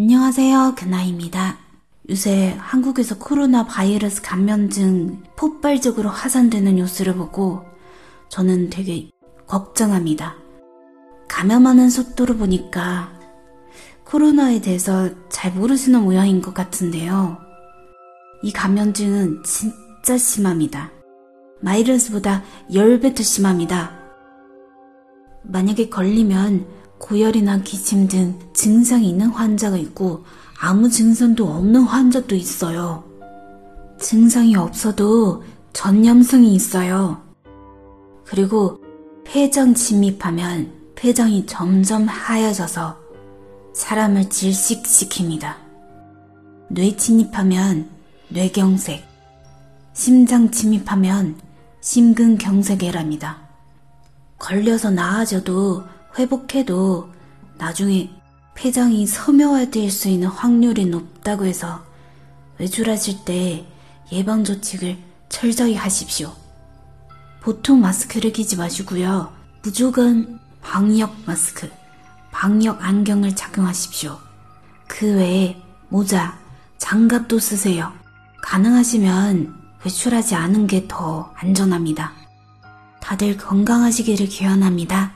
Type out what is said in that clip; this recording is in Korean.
안녕하세요. 그나입니다. 요새 한국에서 코로나 바이러스 감염증 폭발적으로 확산되는 뉴스를 보고 저는 되게 걱정합니다. 감염하는 속도를 보니까 코로나에 대해서 잘 모르시는 모양인 것 같은데요. 이 감염증은 진짜 심합니다. 바이러스보다 10배 더 심합니다. 만약에 걸리면 고열이나 기침 등 증상이 있는 환자가 있고 아무 증상도 없는 환자도 있어요. 증상이 없어도 전염성이 있어요. 그리고 폐장 침입하면 폐장이 점점 하얘져서 사람을 질식시킵니다. 뇌 침입하면 뇌경색, 심장 침입하면 심근경색이랍니다. 걸려서 나아져도 회복해도 나중에 폐장이 섬유화될 수 있는 확률이 높다고 해서 외출하실 때 예방조치를 철저히 하십시오. 보통 마스크를 끼지 마시고요. 무조건 방역 마스크, 방역 안경을 착용하십시오. 그 외에 모자, 장갑도 쓰세요. 가능하시면 외출하지 않은 게 더 안전합니다. 다들 건강하시기를 기원합니다.